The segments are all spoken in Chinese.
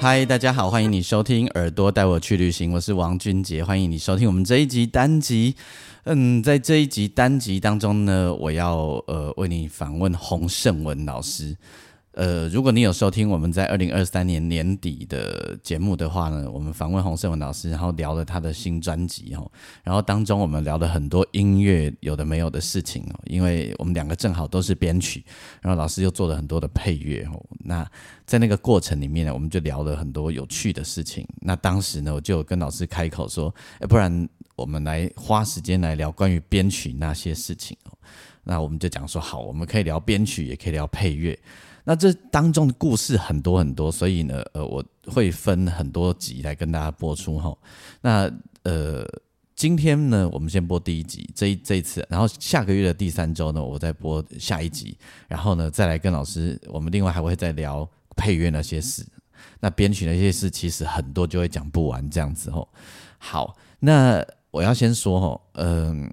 嗨，大家好，欢迎你收听《耳朵带我去旅行》，我是王俊杰，欢迎你收听我们这一集单集。嗯，在这一集单集当中呢，我要呃为你访问洪胜文老师。呃，如果你有收听我们在二零二三年年底的节目的话呢，我们访问洪胜文老师，然后聊了他的新专辑哦，然后当中我们聊了很多音乐有的没有的事情哦，因为我们两个正好都是编曲，然后老师又做了很多的配乐哦，那在那个过程里面呢，我们就聊了很多有趣的事情。那当时呢，我就跟老师开口说，哎，不然我们来花时间来聊关于编曲那些事情哦。那我们就讲说，好，我们可以聊编曲，也可以聊配乐。那这当中的故事很多很多，所以呢，呃，我会分很多集来跟大家播出哈。那呃，今天呢，我们先播第一集，这一这一次，然后下个月的第三周呢，我再播下一集，然后呢，再来跟老师，我们另外还会再聊配乐那些事，那编曲那些事，其实很多就会讲不完这样子吼。好，那我要先说吼，嗯，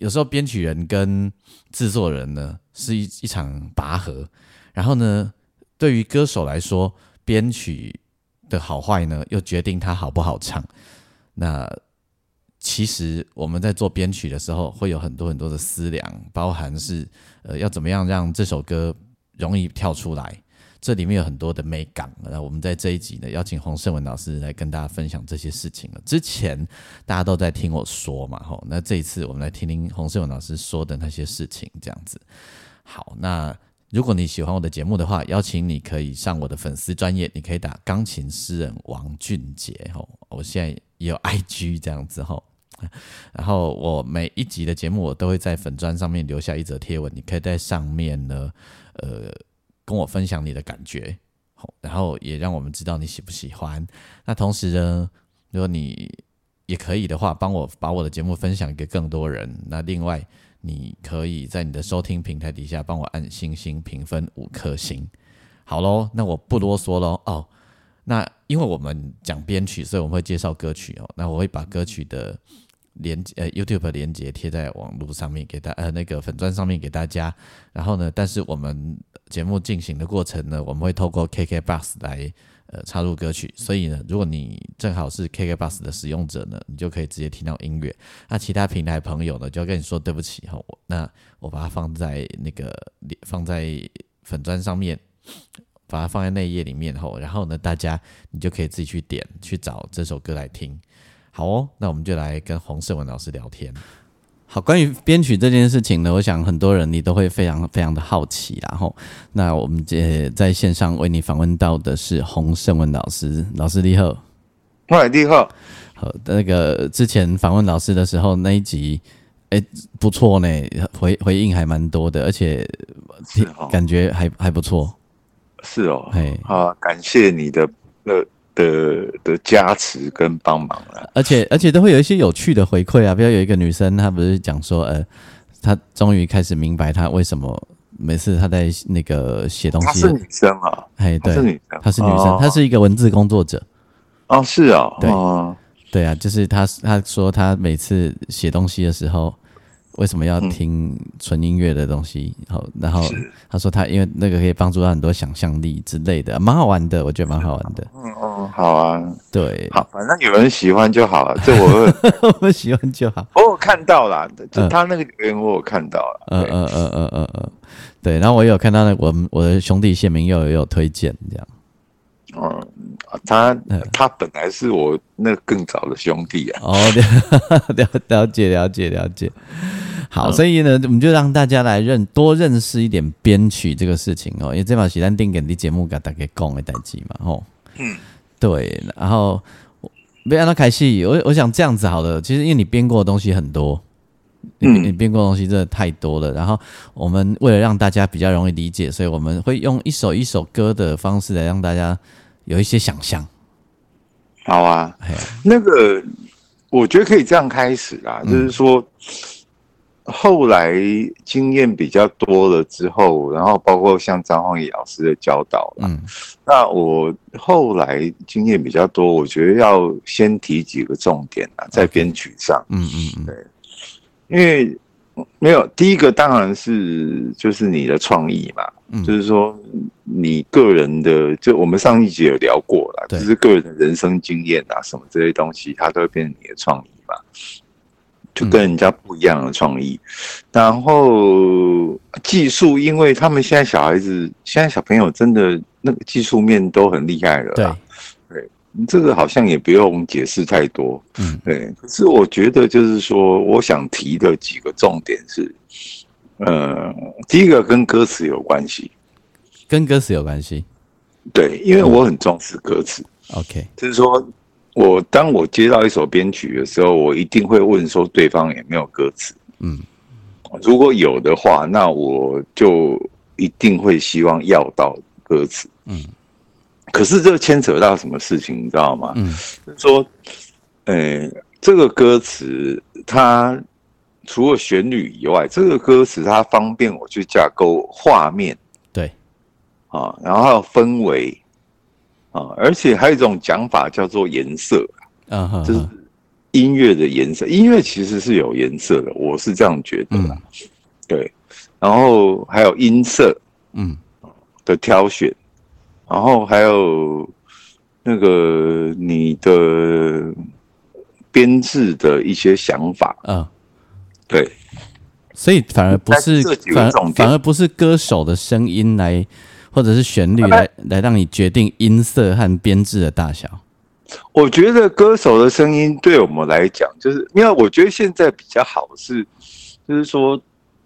有时候编曲人跟制作人呢是一一场拔河。然后呢，对于歌手来说，编曲的好坏呢，又决定他好不好唱。那其实我们在做编曲的时候，会有很多很多的思量，包含是呃要怎么样让这首歌容易跳出来，这里面有很多的美感。那我们在这一集呢，邀请洪胜文老师来跟大家分享这些事情了。之前大家都在听我说嘛，吼，那这一次我们来听听洪胜文老师说的那些事情，这样子。好，那。如果你喜欢我的节目的话，邀请你可以上我的粉丝专业，你可以打钢琴诗人王俊杰吼，我现在也有 IG 这样子吼，然后我每一集的节目我都会在粉砖上面留下一则贴文，你可以在上面呢，呃，跟我分享你的感觉，好然后也让我们知道你喜不喜欢。那同时呢，如果你也可以的话，帮我把我的节目分享给更多人。那另外。你可以在你的收听平台底下帮我按星星评分五颗星，好喽，那我不啰嗦喽哦。那因为我们讲编曲，所以我们会介绍歌曲哦。那我会把歌曲的连呃 YouTube 连接贴在网络上面给大呃那个粉砖上面给大家。然后呢，但是我们节目进行的过程呢，我们会透过 KK Bus 来。呃，插入歌曲，所以呢，如果你正好是 KK Bus 的使用者呢，你就可以直接听到音乐。那其他平台朋友呢，就要跟你说对不起哈，我那我把它放在那个放在粉砖上面，把它放在内页里面后，然后呢，大家你就可以自己去点去找这首歌来听。好哦，那我们就来跟洪胜文老师聊天。好，关于编曲这件事情呢，我想很多人你都会非常非常的好奇，然后，那我们这在线上为你访问到的是洪胜文老师，老师你好，嗨，你好，好，那个之前访问老师的时候那一集，哎，不错呢，回回应还蛮多的，而且感觉还还不错，是哦，哎，好，感谢你的呃。的的加持跟帮忙了，而且而且都会有一些有趣的回馈啊，比如有一个女生，她不是讲说，呃，她终于开始明白她为什么每次她在那个写东西，她是女生啊，哎，对，是女生，她是女生，她是一个文字工作者，哦，是啊，对，对啊，就是她，她说她每次写东西的时候。为什么要听纯音乐的东西？好，然后他说他因为那个可以帮助他很多想象力之类的，蛮好玩的，我觉得蛮好玩的。嗯嗯，好啊，对，好，反正有人喜欢就好了，这我 我喜欢就好。我有看到了，就他那个留言我有看到了。嗯嗯嗯嗯嗯嗯，对，然后我有看到那我我的兄弟谢明又有推荐这样。嗯，他他本来是我那更早的兄弟啊。哦，了了解了解了解。好，所以呢，我们就让大家来认多认识一点编曲这个事情哦，因为这把喜单定给的节目给大家讲的代志嘛，吼。嗯，对。然后，没让他开戏，我我想这样子好了。其实因为你编过的东西很多，你编过东西真的太多了。然后我们为了让大家比较容易理解，所以我们会用一首一首歌的方式来让大家有一些想象。好啊，那个我觉得可以这样开始啦，就是说。后来经验比较多了之后，然后包括像张晃宇老师的教导，嗯，那我后来经验比较多，我觉得要先提几个重点啊，在编曲上，嗯嗯嗯，对，因为没有第一个当然是就是你的创意嘛，就是说你个人的，就我们上一集有聊过了，就是个人的人生经验啊，什么这些东西，它都会变成你的创意嘛。就跟人家不一样的创意，然后技术，因为他们现在小孩子，现在小朋友真的那个技术面都很厉害了。对，对，这个好像也不用解释太多。嗯，对。可是我觉得，就是说，我想提的几个重点是，呃，第一个跟歌词有关系，跟歌词有关系。对，因为我很重视歌词。OK，就是说。我当我接到一首编曲的时候，我一定会问说对方有没有歌词。嗯，如果有的话，那我就一定会希望要到歌词。嗯，可是这牵扯到什么事情，你知道吗？嗯，说，呃，这个歌词它除了旋律以外，这个歌词它方便我去架构画面。对，啊，然后还有氛围。啊，而且还有一种讲法叫做颜色，啊，就是音乐的颜色。音乐其实是有颜色的，我是这样觉得。对，然后还有音色，嗯，的挑选，然后还有那个你的编制的一些想法，嗯，对，所以反而不是反反而不是歌手的声音来。或者是旋律来来让你决定音色和编制的大小。我觉得歌手的声音对我们来讲，就是因为我觉得现在比较好是，就是说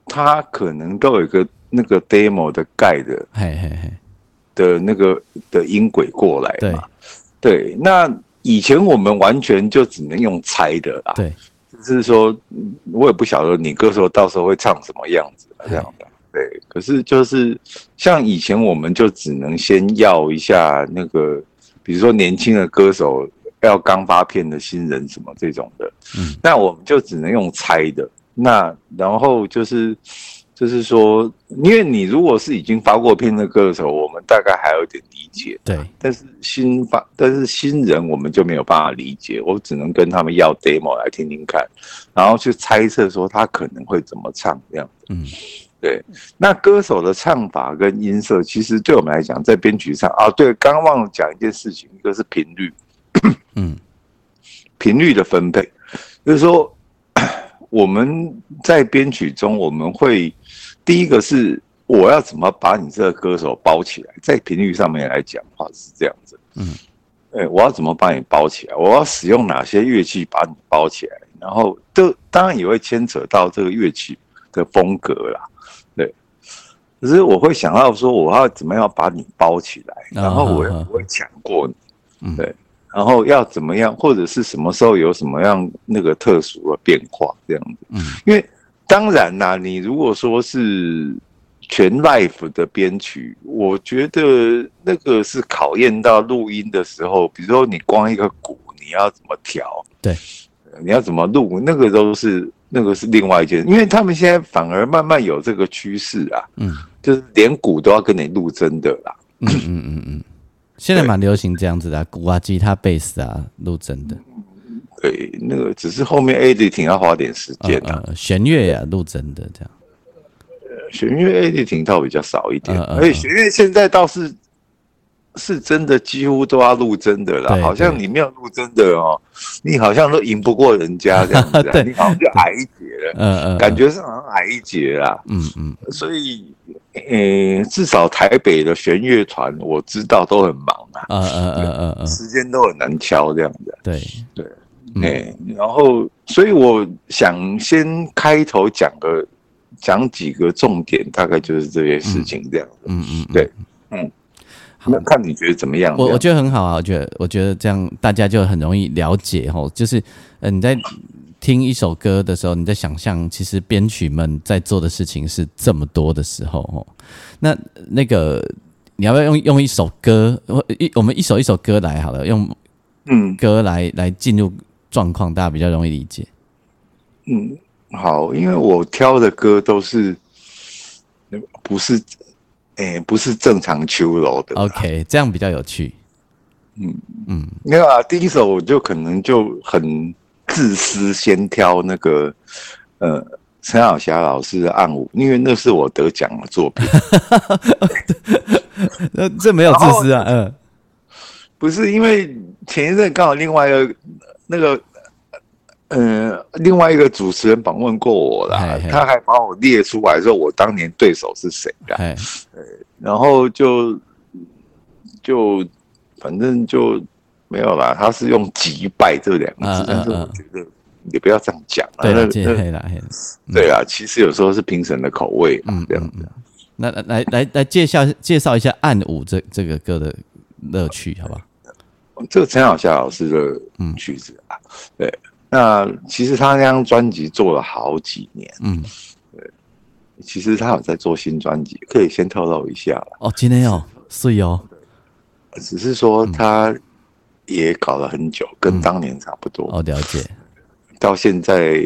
他可能都有一个那个 demo 的盖的，嘿嘿嘿的那个的音轨过来嘛。对，那以前我们完全就只能用猜的啦。对，就是说我也不晓得你歌手到时候会唱什么样子这样的。对，可是就是像以前，我们就只能先要一下那个，比如说年轻的歌手要刚发片的新人什么这种的，嗯，那我们就只能用猜的。那然后就是就是说，因为你如果是已经发过片的歌手，我们大概还有点理解，对。但是新发，但是新人我们就没有办法理解，我只能跟他们要 demo 来听听看，然后去猜测说他可能会怎么唱这样子，嗯。对，那歌手的唱法跟音色，其实对我们来讲，在编曲上啊，对，刚刚忘了讲一件事情，一个是频率，嗯，频率的分配，就是说我们在编曲中，我们会第一个是我要怎么把你这个歌手包起来，在频率上面来讲话是这样子，嗯，哎，我要怎么把你包起来？我要使用哪些乐器把你包起来？然后，这当然也会牵扯到这个乐器的风格啦。对。可是我会想到说，我要怎么样把你包起来，然后我不会抢过你，对，然后要怎么样，或者是什么时候有什么样那个特殊的变化这样子。嗯，因为当然啦，你如果说是全 life 的编曲，我觉得那个是考验到录音的时候，比如说你光一个鼓，你要怎么调？对，你要怎么录？那个都是那个是另外一件，因为他们现在反而慢慢有这个趋势啊。嗯。就是连鼓都要跟你录真的啦。嗯嗯嗯嗯，现在蛮流行这样子的，鼓啊、吉他、贝斯啊，录真的。对，那个只是后面 editing 要花点时间啊。弦乐呀，录真的这样。弦乐 editing 倒比较少一点，而且弦乐现在倒是。是真的，几乎都要录真的了。好像你没有录真的哦，你好像都赢不过人家这样子，你好像就矮一截了。嗯嗯，感觉是好像矮一截啦。嗯嗯，所以，呃，至少台北的弦乐团我知道都很忙啊。嗯嗯嗯嗯嗯，时间都很难敲这样子。对对，哎，然后，所以我想先开头讲个讲几个重点，大概就是这些事情这样子。嗯嗯，对，嗯。那看你觉得怎么样？我我觉得很好啊，我觉得我觉得这样大家就很容易了解吼。就是，嗯，你在听一首歌的时候，你在想象，其实编曲们在做的事情是这么多的时候，哦，那那个你要不要用用一首歌，一我们一首一首歌来好了，用嗯歌来来进入状况，大家比较容易理解。嗯，好，因为我挑的歌都是不是，诶，不是正常秋楼的。OK，这样比较有趣。嗯嗯，没有啊，第一首我就可能就很自私，先挑那个呃陈小霞老师的《暗舞》，因为那是我得奖的作品。那这没有自私啊，嗯，不是因为前一阵刚好另外一个那个呃另外一个主持人访问过我啦，他还把我列出来说我当年对手是谁的，呃，然后就就。反正就没有啦，他是用击败这两个字，但是我觉得你不要这样讲啊。对了，黑了，对啊，其实有时候是评审的口味嘛，这样子。那来来来介绍介绍一下《暗舞》这这个歌的乐趣，好不好？这个陈小霞老师的曲子啊，对。那其实他那张专辑做了好几年，嗯，对。其实他有在做新专辑，可以先透露一下哦，今天有是有。只是说他也搞了很久，跟当年差不多。哦，了解。到现在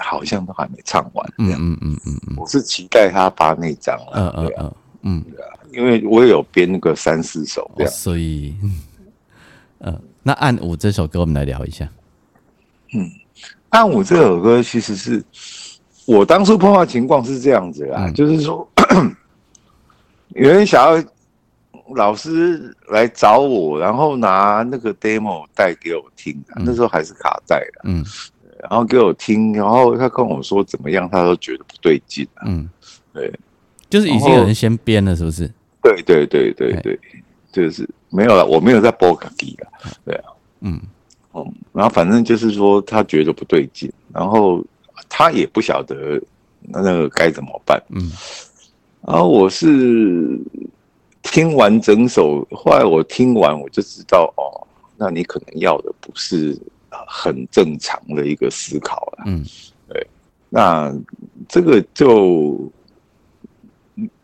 好像都还没唱完。嗯嗯嗯嗯嗯。我是期待他发那张了。嗯嗯嗯嗯。对啊，因为我也有编那个三四首这样。所以，嗯，那《暗舞》这首歌我们来聊一下。嗯，《暗舞》这首歌其实是我当初碰到情况是这样子啊，就是说 有人想要。老师来找我，然后拿那个 demo 带给我听，那时候还是卡带的，嗯，然后给我听，然后他跟我说怎么样，他都觉得不对劲，嗯，对，就是已经有人先编了，是不是？对对对对对，就是没有了，我没有在播卡机了，对啊，嗯，哦，然后反正就是说他觉得不对劲，然后他也不晓得那个该怎么办，嗯，然后我是。听完整首，后来我听完我就知道哦，那你可能要的不是很正常的一个思考了。嗯，对，那这个就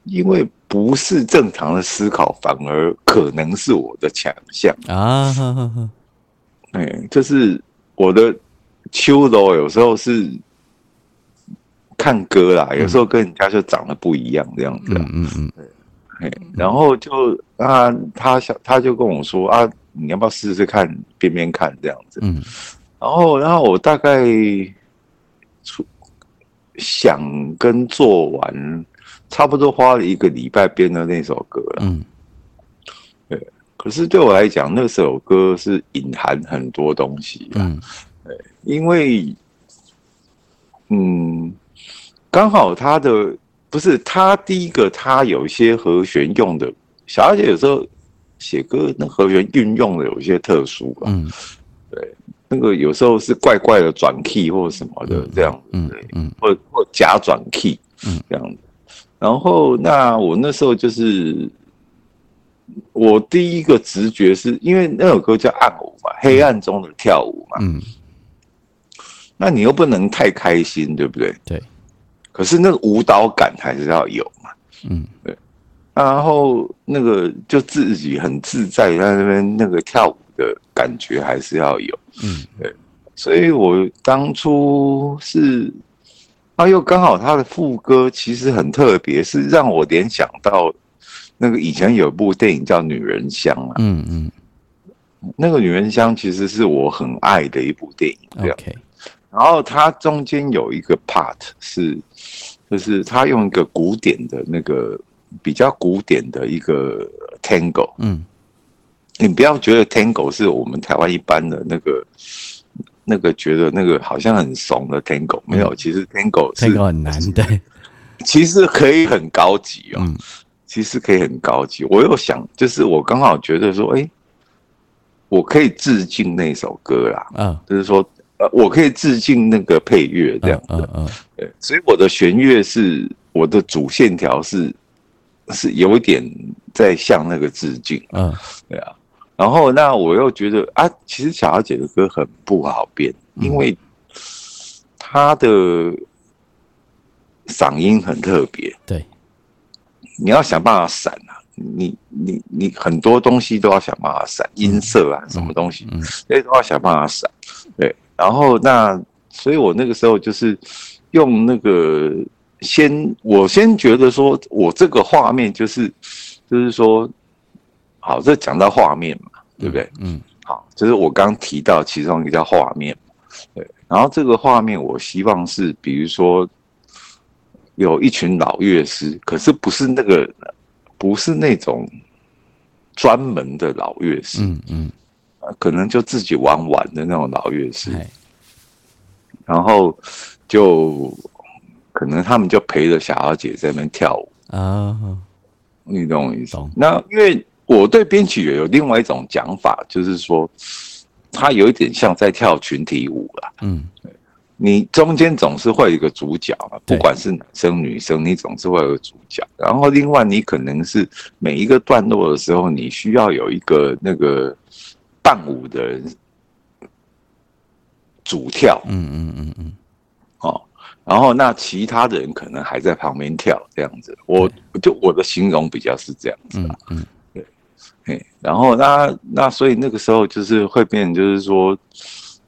因为不是正常的思考，反而可能是我的强项啊。哎，就是我的秋楼有时候是看歌啦，有时候跟人家就长得不一样这样子。嗯嗯嗯。然后就啊，他想他就跟我说啊，你要不要试试看边边看这样子？嗯，然后然后我大概出想跟做完，差不多花了一个礼拜编的那首歌了。嗯，对。可是对我来讲，那首歌是隐含很多东西。嗯，对，因为嗯，刚好他的。不是他第一个，他有一些和弦用的，小二姐有时候写歌那和弦运用的有一些特殊吧。嗯，对，那个有时候是怪怪的转 key 或者什么的这样子，嗯嗯，或或假转 key，嗯，这样子。然后那我那时候就是我第一个直觉是因为那首歌叫暗舞嘛，黑暗中的跳舞嘛，嗯，那你又不能太开心，对不对？对。可是那个舞蹈感还是要有嘛，嗯，对，然后那个就自己很自在在那边那个跳舞的感觉还是要有，嗯，对，所以我当初是，啊，又刚好他的副歌其实很特别，是让我联想到那个以前有一部电影叫《女人香》啊，嗯嗯，那个《女人香》其实是我很爱的一部电影，这样。然后它中间有一个 part 是，就是他用一个古典的那个比较古典的一个 tango，嗯，你不要觉得 tango 是我们台湾一般的那个那个觉得那个好像很怂的 tango，没有，其实 tango tango 很难，对，其实可以很高级哦，其实可以很高级。我又想，就是我刚好觉得说，哎，我可以致敬那首歌啦，嗯，就是说。呃我可以致敬那个配乐这样子，对，所以我的弦乐是我的主线条是是有一点在向那个致敬，嗯，对啊，然后那我又觉得啊，其实小姐的歌很不好编，因为她的嗓音很特别，对，你要想办法闪啊，你你你很多东西都要想办法闪，音色啊，什么东西，这些都要想办法闪。对，然后那，所以我那个时候就是用那个先，我先觉得说我这个画面就是就是说。好，这讲到画面嘛，对不对？嗯，好，就是我刚提到其中一个叫画面，对。然后这个画面，我希望是，比如说有一群老乐师，可是不是那个，不是那种专门的老乐师，嗯嗯，可能就自己玩玩的那种老乐师。然后就可能他们就陪着小阿姐在那边跳舞啊，你懂我意思？那因为。我对编曲也有另外一种讲法，就是说，它有一点像在跳群体舞了。嗯，你中间总是会有一个主角嘛，不管是男生女生，你总是会有个主角。然后另外，你可能是每一个段落的时候，你需要有一个那个伴舞的人主跳。嗯嗯嗯嗯。哦，然后那其他的人可能还在旁边跳，这样子。我就我的形容比较是这样子。嗯嗯。嘿，然后那那所以那个时候就是会变，就是说，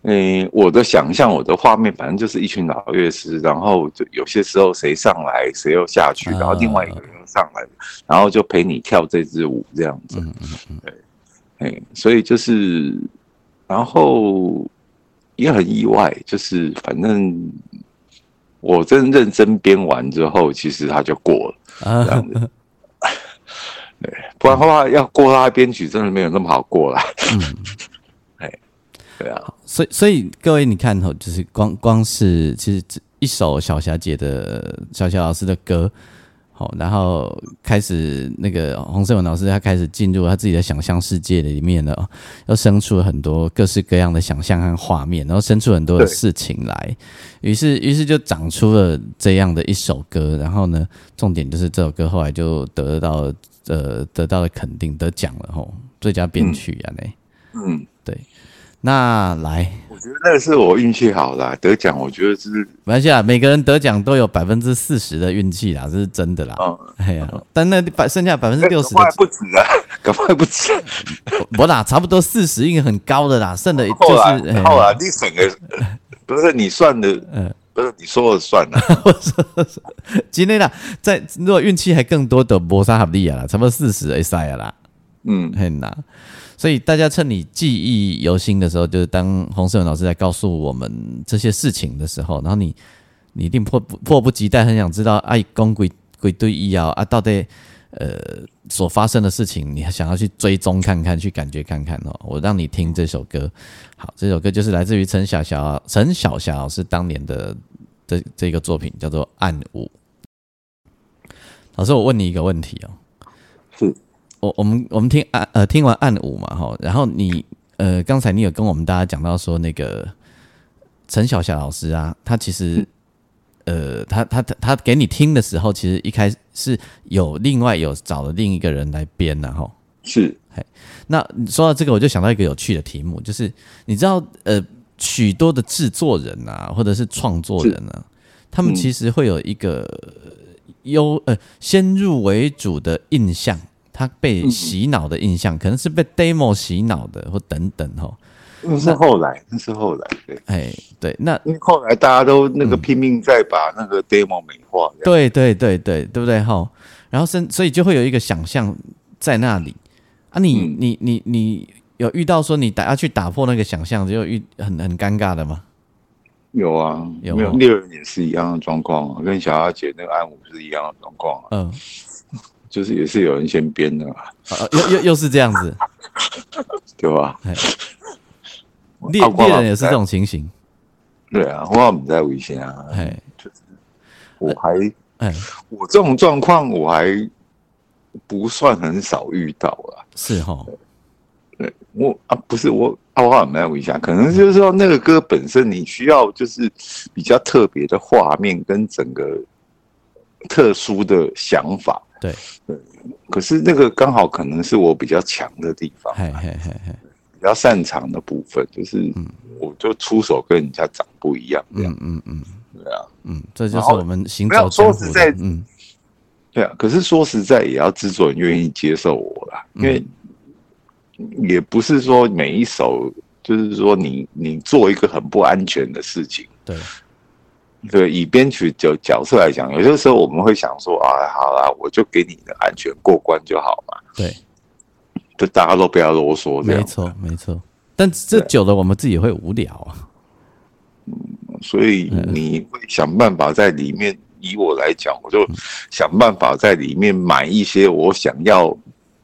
嗯，我的想象，我的画面，反正就是一群老乐师，然后就有些时候谁上来，谁又下去，然后另外一个人又上来，然后就陪你跳这支舞这样子。嗯嗯嗯。对，哎，所以就是，然后也很意外，就是反正我真认真编完之后，其实他就过了这样子。不然的话，要过他编曲真的没有那么好过啦。嗯，哎，对啊，所以所以各位你看哦，就是光光是其实一首小霞姐的小霞老师的歌，好，然后开始那个洪胜文老师他开始进入他自己的想象世界里面了，又生出了很多各式各样的想象和画面，然后生出很多的事情来，于是于是就长出了这样的一首歌，然后呢，重点就是这首歌后来就得到。呃，得到了肯定，得奖了吼，最佳编曲啊，呢，嗯，对，那来，我觉得那是我运气好啦，得奖，我觉得是没关系啊，每个人得奖都有百分之四十的运气啦，这是真的啦，嗯，哎呀，但那百剩下百分之六十的不止啊，赶快不止，我啦，差不多四十，应该很高的啦，剩的就是后来你省的，不是你算的，嗯。不是你说了算了，我说今天啦，在如果运气还更多的摩沙哈利亚啦，差不多四十 A 赛啦，嗯，很难。所以大家趁你记忆犹新的时候，就是当洪世文老师在告诉我们这些事情的时候，然后你你一定迫不迫不及待，很想知道哎，公鬼鬼对医药啊，到底呃所发生的事情，你还想要去追踪看看，去感觉看看哦。我让你听这首歌。好，这首歌就是来自于陈小霞，陈小霞老师当年的这这个作品叫做《暗舞》。老师，我问你一个问题哦，是我我们我们听暗呃听完《暗舞》嘛哈，然后你呃刚才你有跟我们大家讲到说那个陈小霞老师啊，他其实呃他他他他给你听的时候，其实一开始是有另外有找了另一个人来编的哈，是。嘿那说到这个，我就想到一个有趣的题目，就是你知道，呃，许多的制作人啊，或者是创作人啊，他们其实会有一个优呃先入为主的印象，他被洗脑的印象，可能是被 demo 洗脑的，或等等哈。那是后来，那是后来，对，哎，对，那因为后来大家都那个拼命在把那个 demo 美化，对对对对，对不对哈？然后生，所以就会有一个想象在那里。啊，你你你你有遇到说你打要去打破那个想象，就遇很很尴尬的吗？有啊，有没有？猎人也是一样的状况，跟小阿姐那个暗舞是一样的状况。嗯，就是也是有人先编的嘛，啊又又又是这样子，对吧？猎猎人也是这种情形。对啊，我们在危险啊，哎，就是我还哎，我这种状况我还。不算很少遇到啊，是哈，对我啊，不是我，我好没有问一下，可能就是说那个歌本身你需要就是比较特别的画面跟整个特殊的想法，对。对，可是那个刚好可能是我比较强的地方，嘿嘿嘿嘿，比较擅长的部分，就是我就出手跟人家长不一样，这样。嗯，嗯嗯。对啊，嗯，这就是我们行走江湖说实在的，嗯。对啊。可是说实在，也要制作人愿意接受我啦，因为也不是说每一首，就是说你你做一个很不安全的事情。对，对，以编曲角角色来讲，有些时候我们会想说啊，好啦，我就给你的安全过关就好嘛，对，就大家都不要啰嗦。没错没错。但这久了，我们自己会无聊啊。所以你会想办法在里面，以我来讲，我就想办法在里面买一些我想要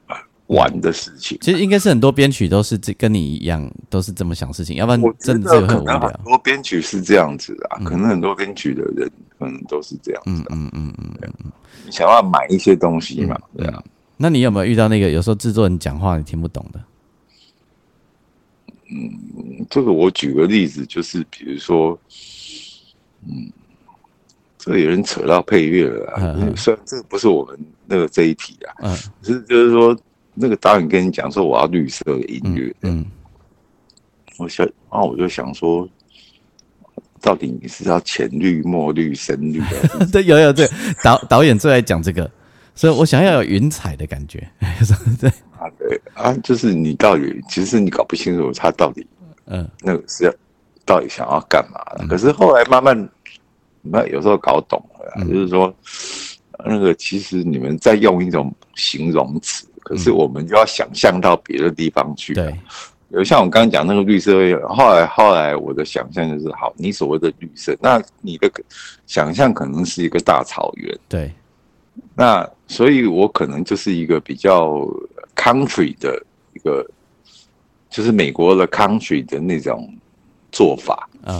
呃玩的事情。其实应该是很多编曲都是这跟你一样，都是这么想事情，要不然我真的很无聊。多编曲是这样子啊，可能很多编曲的人可能都是这样子嗯啊，嗯嗯嗯。你想要买一些东西嘛，对啊。那你有没有遇到那个有时候制作人讲话你听不懂的？嗯这个我举个例子，就是比如说，嗯，这个有人扯到配乐了啊嗯，嗯。虽然这个不是我们那个这一题啊，嗯。可是就是说，那个导演跟你讲说我要绿色的音乐，嗯我想，然后我就想说，到底你是要浅绿、墨绿、深绿 对，有有对。导导演最爱讲这个，所以我想要有云彩的感觉。对，啊？对啊，就是你到底，其实你搞不清楚他到底嗯那个是要到底想要干嘛的。可是后来慢慢，那有时候搞懂了就是说，那个其实你们在用一种形容词，可是我们就要想象到别的地方去。嗯对，有像我刚刚讲那个绿色，后来后来我的想象就是，好，你所谓的绿色，那你的想象可能是一个大草原，对，那所以我可能就是一个比较 country 的一个，就是美国的 country 的那种做法嗯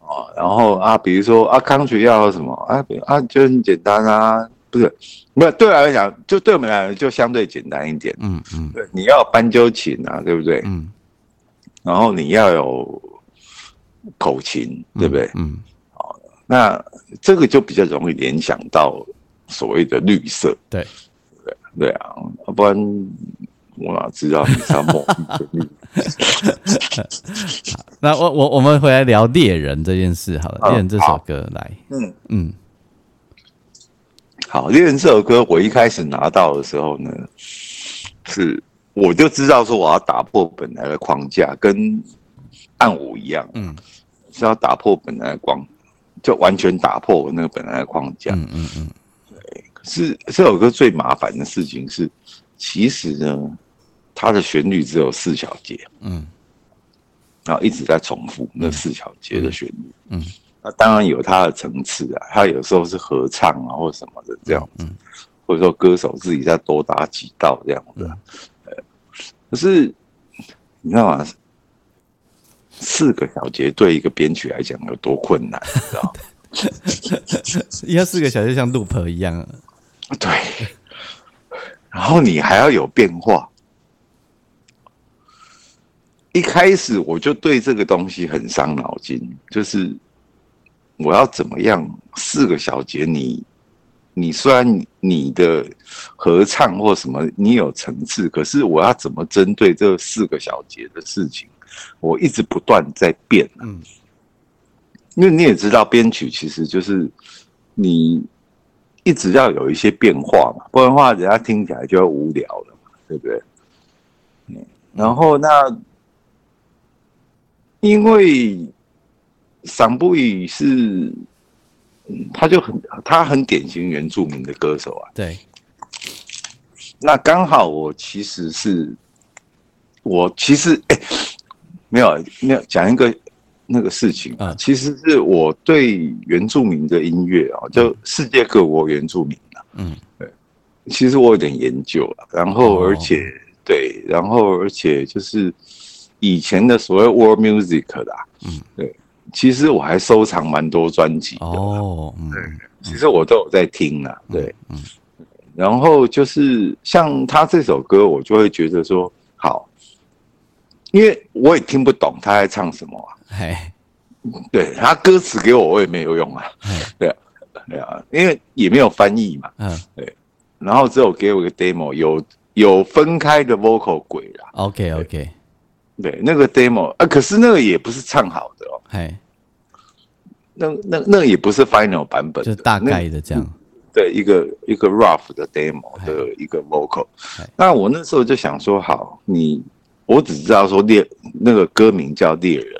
啊。然后啊，比如说啊，country 要什么啊比啊，就很简单啊，不是，没有对我来讲，就对我们来讲就相对简单一点。嗯嗯对，你要有斑鸠琴啊，对不对？嗯，然后你要有口琴，对不对？嗯那这个就比较容易联想到所谓的绿色，对，对啊，不然我哪知道你是要抹绿的绿？那我我我们回来聊猎人这件事好了，嗯猎人这首歌来，嗯，嗯。好，《猎人》这首歌我一开始拿到的时候呢，是我就知道说我要打破本来的框架，跟暗舞一样，嗯。是要打破本来的框，就完全打破我那个本来的框架。嗯嗯嗯。可是这首歌最麻烦的事情是，其实呢，它的旋律只有四小节，嗯。然后一直在重复那四小节的旋律。嗯。那当然有它的层次啊，它有时候是合唱啊或什么的这样。子，嗯。或者说歌手自己再多打几道这样子。呃，可是你知道吗？四个小节对一个编曲来讲有多困难，你知道吗？要四个小节像 loop 一样，对，然后你还要有变化。一开始我就对这个东西很伤脑筋，就是我要怎么样四个小节你，你虽然你的合唱或什么你有层次，可是我要怎么针对这四个小节的事情，我一直不断在变、啊。嗯因为你也知道，编曲其实就是你一直要有一些变化嘛，不然的话，人家听起来就会无聊了嘛，对不对？嗯，然后那因为桑布伊是，嗯，他就很他很典型原住民的歌手啊，对，那刚好我其实是，我其实哎、没有没有讲一个那个事情啊，嗯。其实是我对原住民的音乐啊，就世界各国原住民啊，嗯。对。其实我有点研究了，然后哦。而且、对，然后而且就是以前的所谓 world music 啦，嗯，对，其实我还收藏蛮多专辑的，哦，嗯。其实我都有在听啊，对，嗯。然后就是像他这首歌，我就会觉得说好，因为我也听不懂他在唱什么啊。嘿，对他歌词给我，我也没有用啊。嘿对啊，对啊，因为也没有翻译嘛。嗯对然后只有给我一个 demo，有有分开的 vocal 轨啦。OK OK，对，那个 demo 啊，可是那个也不是唱好的哦，嘿，那那那也不是 final 版本，就大概的这样。对一个一个 rough 的 demo 的一个 vocal 哎。那我那时候就想说，好，你我只知道说猎那个歌名叫猎人嘛，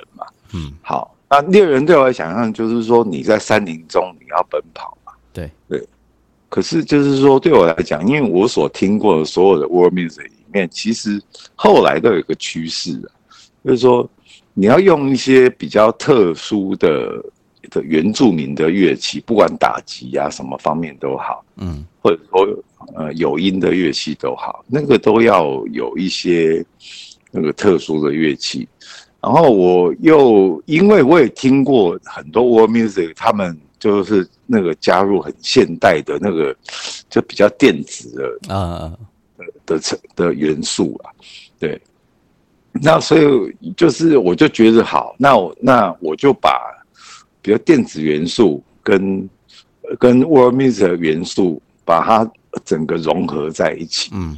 嗯，好，那猎人对我来想象就是说你在山林中你要奔跑嘛，对。对。可是就是说对我来讲，因为我所听过的所有的 world music 里面，其实后来都有一个趋势啊，就是说你要用一些比较特殊的的原住民的乐器，不管打击啊什么方面都好，嗯。或者说呃有音的乐器都好，那个都要有一些那个特殊的乐器。然后我又因为我也听过很多 world music，他们就是那个加入很现代的那个就比较电子的啊的成的元素啊，对。那所以就是我就觉得好，那我那我就把比如电子元素跟跟 world music 的元素把它整个融合在一起，嗯。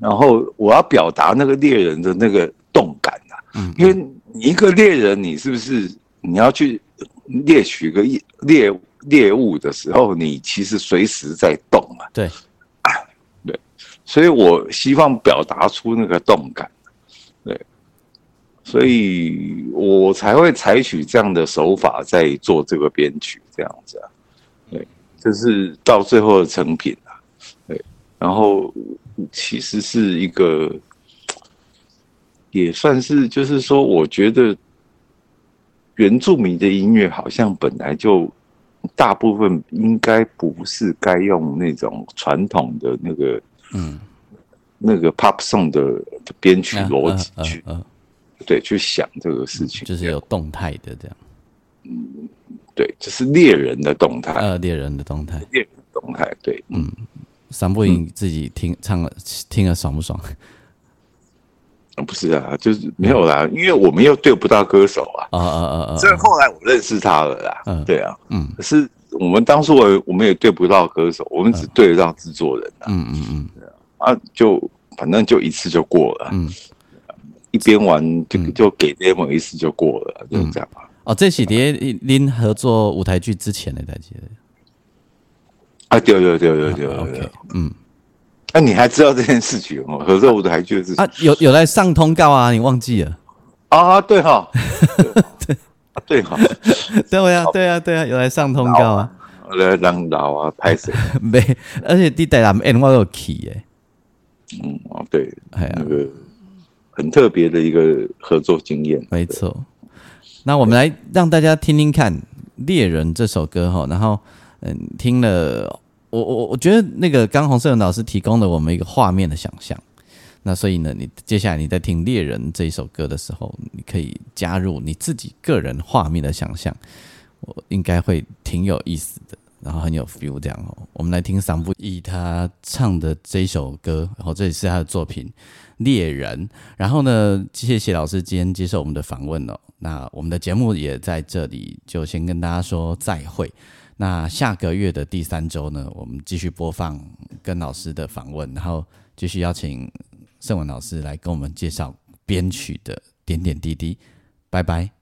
然后我要表达那个猎人的那个动感啊，嗯，因为你一个猎人，你是不是你要去猎取个猎猎猎物的时候，你其实随时在动啊，对，所以我希望表达出那个动感，对，所以我才会采取这样的手法在做这个编曲，这样子啊，对，就是到最后的成品啊，对，然后其实是一个，也算是就是说，我觉得原住民的音乐好像本来就大部分应该不是该用那种传统的那个。嗯，那个 pop song 的的编曲啊逻辑呃去、对去想这个事情，就是有动态的这样，嗯对，就是猎人的动态，呃，猎人的动态。猎人的动态，对，嗯，三部影自己听唱了听了爽不爽？不是啊，就是没有啦，因为我们又对不到歌手啊，啊啊啊啊！所以后来我认识他了啦，嗯对啊，嗯可是我们当初我我们也对不到歌手，我们只对得到制作人啊，嗯嗯嗯啊，就反正就一次就过了，嗯。一边玩就就给 demo 一次就过了，就是这样啊。哦，这是伫恁合作舞台剧之前的代志。啊，对对对对对对嗯，那你还知道这件事情哦？合作舞台剧的事情啊，有有来上通告啊，你忘记了？啊？对哈，对啊，对哈，对啊，对啊，对啊，有来上通告啊，来让老啊拍谁？没，而且伫台南 N 我有去诶，嗯，哦，对，哎呀那，个很特别的一个合作经验。没错。那我们来让大家听听看《猎人》这首歌哈，然后嗯，听了我我我觉得那个刚洪胜老师提供了我们一个画面的想象。那所以呢，你接下来你在听《猎人》这一首歌的时候，你可以加入你自己个人画面的想象，我应该会挺有意思的，然后很有 feel 这样哦。我们来听桑布以他唱的这一首歌，然后这也是他的作品《猎人》。然后呢，谢谢老师今天接受我们的访问哦。那我们的节目也在这里就先跟大家说再会。那下个月的第三周呢，我们继续播放跟老师的访问，然后继续邀请盛文老师来跟我们介绍编曲的点点滴滴。拜拜。